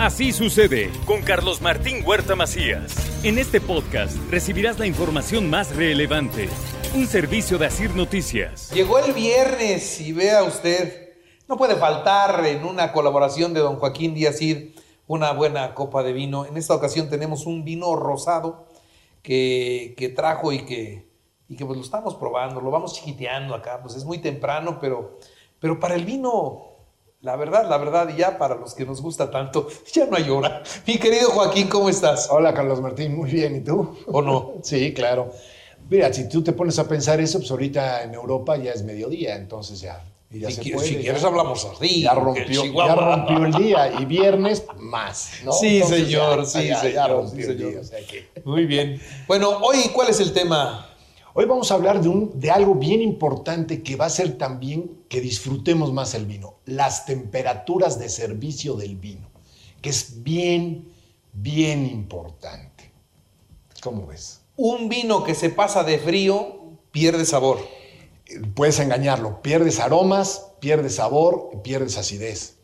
Así sucede con Carlos Martín Huerta Macías. En este podcast recibirás la información más relevante. Un servicio de Asir Noticias. Llegó el viernes y vea usted, no puede faltar en una colaboración de don Joaquín Díaz Ir una buena copa de vino. En esta ocasión tenemos un vino rosado que, trajo y que, y que pues lo estamos probando, lo vamos chiquiteando acá, pues es muy temprano, pero, pero para el vino, la verdad, la verdad, y ya para los que nos gusta tanto, ya no hay hora. Mi querido Joaquín, ¿cómo estás? Hola Carlos Martín, muy bien, ¿y tú? ¿O no? Sí, claro. Mira, si tú te pones a pensar eso, pues ahorita en Europa ya es mediodía, entonces ya, y ya Si, se puede. si ya- quieres hablamos así. ya rompió, ya rompió el día y viernes más, ¿no? Sí, Entonces señor, ya- sí, señor, rompió sí, el señor. día, o sea que- Muy bien. Bueno, hoy, ¿cuál es el tema? Hoy vamos a hablar de, un, de algo bien importante que va a hacer también que disfrutemos más el vino, las temperaturas de servicio del vino, que es bien, bien importante. ¿Cómo ves? Un vino que se pasa de frío pierde sabor. puedes engañarlo. Pierdes aromas, pierdes sabor, pierdes acidez.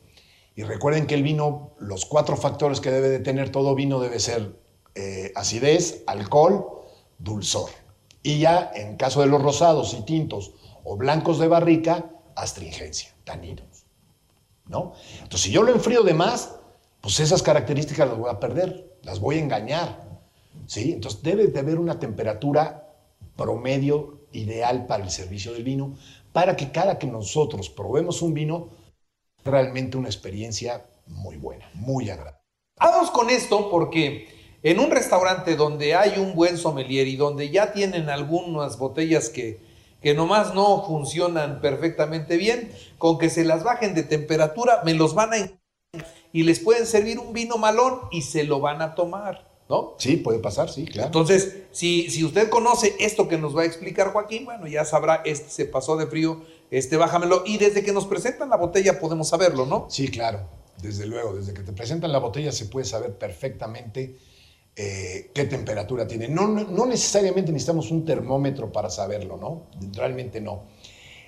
Y recuerden que el vino, los cuatro factores que debe de tener todo vino debe ser eh, acidez, alcohol, dulzor. Y ya en caso de los rosados y tintos o blancos de barrica, astringencia, taninos. ¿No? Entonces, si yo lo enfrío de más, pues esas características las voy a perder, las voy a engañar. ¿sí? Entonces, debe de haber una temperatura promedio ideal para el servicio del vino, para que cada que nosotros probemos un vino, realmente una experiencia muy buena, muy agradable. Vamos con esto porque en un restaurante donde hay un buen sommelier y donde ya tienen algunas botellas que, que nomás no funcionan perfectamente bien, con que se las bajen de temperatura, me los van a... y les pueden servir un vino malón y se lo van a tomar, ¿no? Sí, puede pasar, sí, claro. Entonces, si, si usted conoce esto que nos va a explicar Joaquín, bueno, ya sabrá, este se pasó de frío, este bájamelo. Y desde que nos presentan la botella podemos saberlo, ¿no? Sí, claro, desde luego, desde que te presentan la botella se puede saber perfectamente eh, qué temperatura tiene. No, no, necesariamente necesitamos un termómetro para saberlo, ¿no? Realmente no.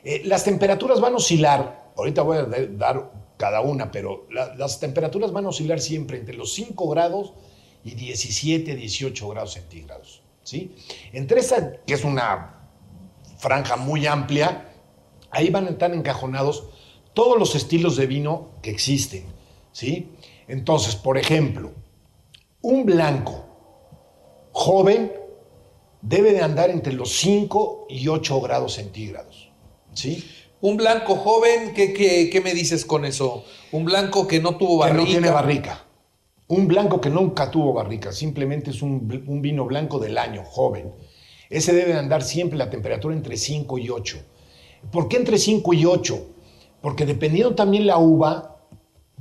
Eh, las temperaturas van a oscilar, ahorita voy a dar cada una, pero la- las temperaturas van a oscilar siempre entre los 5 grados y 17, 18 grados centígrados, ¿sí? Entre esa, que es una franja muy amplia, ahí van a estar encajonados todos los estilos de vino que existen, ¿sí? Entonces, por ejemplo, un blanco joven debe de andar entre los 5 y 8 grados centígrados, ¿sí? Un blanco joven, ¿qué, qué, qué me dices con eso? Un blanco que no tuvo Que barrica. no tiene barrica. Un blanco que nunca tuvo barrica, simplemente es un vino blanco del año, joven. Ese debe de andar siempre la temperatura entre 5 y 8. ¿Por qué entre 5 y 8? Porque dependiendo también la uva,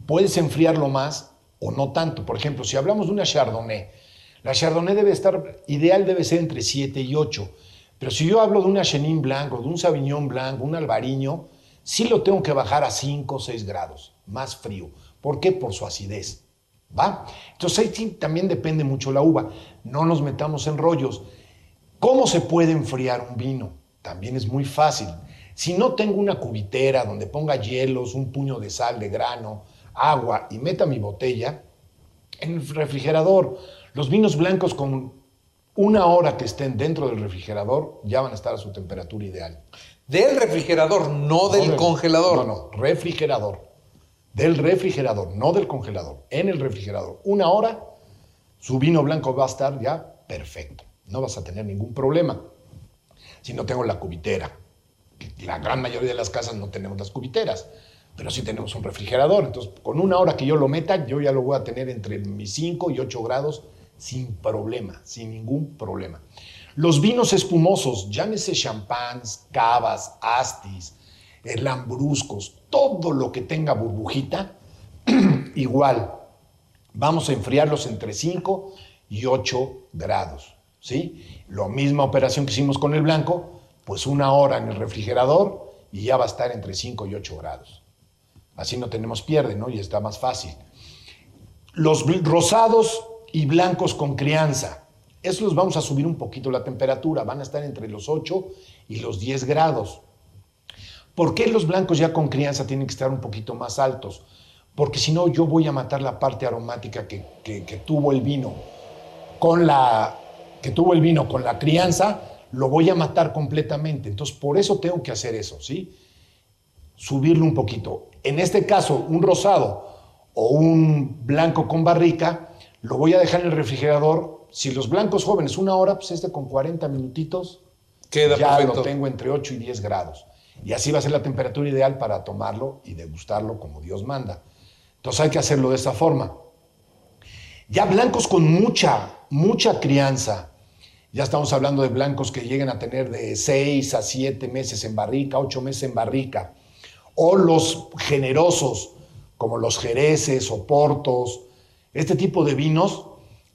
puedes enfriarlo más o no tanto. Por ejemplo, si hablamos de una Chardonnay, la Chardonnay debe estar, ideal debe ser entre 7 y 8. Pero si yo hablo de una Chenin blanco, de un Sauvignon blanco, un albariño, sí lo tengo que bajar a 5 o 6 grados, más frío. ¿Por qué? Por su acidez. ¿Va? Entonces ahí también depende mucho la uva. No nos metamos en rollos. ¿Cómo se puede enfriar un vino? También es muy fácil. Si no tengo una cubitera donde ponga hielos, un puño de sal de grano, agua y meta mi botella, en el refrigerador, los vinos blancos con una hora que estén dentro del refrigerador ya van a estar a su temperatura ideal. Del refrigerador, no del congelador. No, no, refrigerador. Del refrigerador, no del congelador. En el refrigerador. Una hora, su vino blanco va a estar ya perfecto. No vas a tener ningún problema. Si no tengo la cubitera. La gran mayoría de las casas no tenemos las cubiteras, pero sí tenemos un refrigerador. Entonces, con una hora que yo lo meta, yo ya lo voy a tener entre mis 5 y 8 grados sin problema, sin ningún problema. Los vinos espumosos, llámese champans, cavas, astis, eh, lambruscos, todo lo que tenga burbujita, igual, vamos a enfriarlos entre 5 y 8 grados. ¿sí? Lo misma operación que hicimos con el blanco, pues una hora en el refrigerador y ya va a estar entre 5 y 8 grados. Así no tenemos pierde, ¿no? Y está más fácil. Los rosados y blancos con crianza. Esos los vamos a subir un poquito la temperatura, van a estar entre los 8 y los 10 grados. ¿Por qué los blancos ya con crianza tienen que estar un poquito más altos? Porque si no, yo voy a matar la parte aromática que, que tuvo el vino con la que tuvo el vino con la crianza, lo voy a matar completamente. Entonces, por eso tengo que hacer eso, ¿sí? Subirlo un poquito. En este caso, un rosado o un blanco con barrica, lo voy a dejar en el refrigerador. Si los blancos jóvenes, una hora, pues este con 40 minutitos, Queda ya perfecto. lo tengo entre 8 y 10 grados. Y así va a ser la temperatura ideal para tomarlo y degustarlo como Dios manda. Entonces hay que hacerlo de esa forma. Ya blancos con mucha, mucha crianza. Ya estamos hablando de blancos que lleguen a tener de 6 a 7 meses en barrica, 8 meses en barrica. O los generosos, como los jereces o portos. Este tipo de vinos,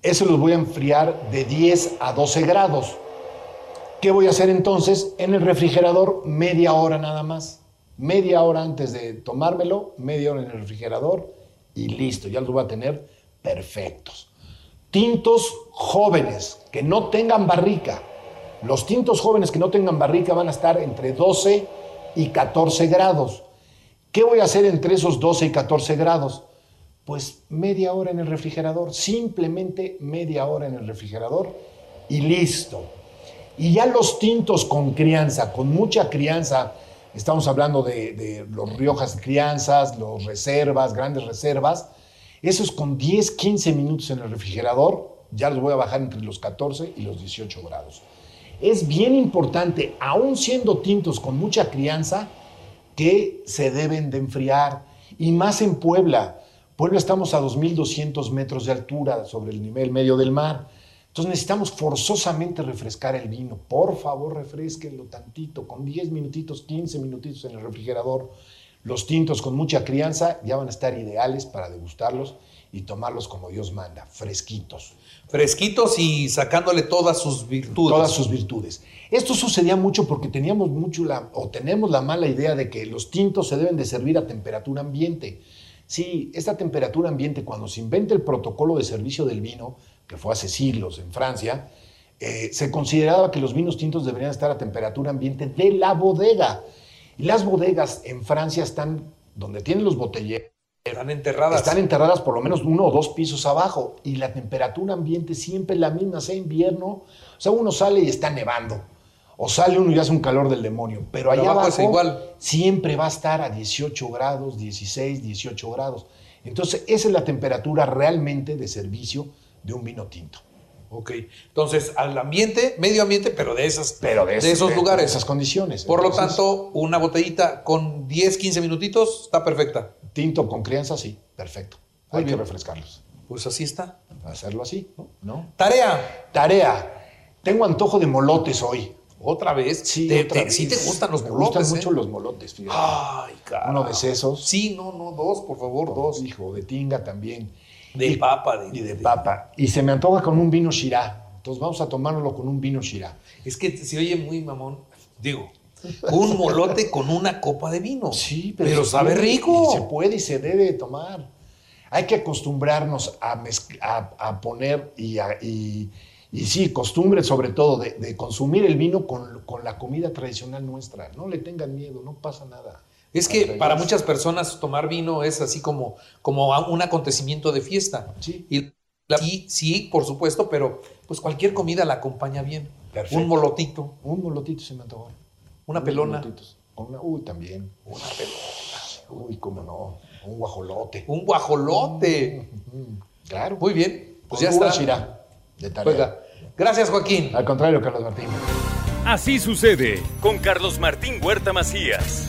eso los voy a enfriar de 10 a 12 grados. ¿Qué voy a hacer entonces? En el refrigerador media hora nada más. Media hora antes de tomármelo, media hora en el refrigerador y listo, ya los voy a tener perfectos. Tintos jóvenes que no tengan barrica. Los tintos jóvenes que no tengan barrica van a estar entre 12 y 14 grados. ¿Qué voy a hacer entre esos 12 y 14 grados? Pues media hora en el refrigerador, simplemente media hora en el refrigerador y listo. Y ya los tintos con crianza, con mucha crianza, estamos hablando de, los Riojas crianzas, los reservas, grandes reservas, esos con 10, 15 minutos en el refrigerador, ya los voy a bajar entre los 14 y los 18 grados. Es bien importante, aún siendo tintos con mucha crianza, que se deben de enfriar. Y más en Puebla. Puebla estamos a 2.200 metros de altura sobre el nivel medio del mar. Entonces necesitamos forzosamente refrescar el vino. Por favor, refresquenlo tantito, con 10 minutitos, 15 minutitos en el refrigerador. Los tintos con mucha crianza ya van a estar ideales para degustarlos y tomarlos como Dios manda, fresquitos. Fresquitos y sacándole todas sus virtudes. Todas sus virtudes. Esto sucedía mucho porque teníamos mucho la, o tenemos la mala idea de que los tintos se deben de servir a temperatura ambiente. Sí, esta temperatura ambiente, cuando se inventa el protocolo de servicio del vino, que fue hace siglos en Francia, eh, se consideraba que los vinos tintos deberían estar a temperatura ambiente de la bodega. Y las bodegas en Francia están donde tienen los botelleros. Están enterradas. Están enterradas por lo menos uno o dos pisos abajo y la temperatura ambiente siempre es la misma, sea invierno, o sea, uno sale y está nevando, o sale uno y hace un calor del demonio, pero allá abajo igual. siempre va a estar a 18 grados, 16, 18 grados. Entonces, esa es la temperatura realmente de servicio de un vino tinto. Ok. Entonces, al ambiente, medio ambiente, pero de esas, Pero de, esos de- lugares. de esas condiciones. Por lo tanto, una botellita con 10, 15 minutitos está perfecta. Tinto con crianza, sí, perfecto. Muy Hay bien. que refrescarlos. Pues así está. Hacerlo así, ¿no? Tarea. Tarea. Tengo antojo de molotes hoy. Otra vez. Sí, te, otra te- sí te vez. gustan los Me molotes. gustan mucho ¿eh? los molotes, fíjate. Ay, cara. Uno de sesos. Sí, no, no, dos, por favor, dos. Hijo, de tinga también. De Y- papa, de- y de, de- papa. Y se me antoja con un vino Shirá. Entonces vamos a tomárnoslo con un vino Shirá. Es que se oye muy mamón. Digo, un molote con una copa de vino. Sí, pero, pero, sabe puede, rico. y Se puede y se debe tomar. Hay que acostumbrarnos a, a- a poner y, a- y, y sí, costumbre sobre todo de, de consumir el vino con, con la comida tradicional nuestra. No le tengan miedo, no pasa nada. Es que para muchas personas tomar vino es así como, como un acontecimiento de fiesta. Sí. Y la- sí, sí, por supuesto, pero pues cualquier comida la acompaña bien. Perfecto. Un molotito, Un molotito se me antojó. una Unos pelona, molotitos. Una, uy, también. una pelona, Uy, cómo no. Un guajolote. un guajolote. Claro. Muy bien, pues Con ya está. Shirá, de tarea. Gracias, Joaquín. Al contrario, Carlos Martín. Así sucede con Carlos Martín Huerta Macías.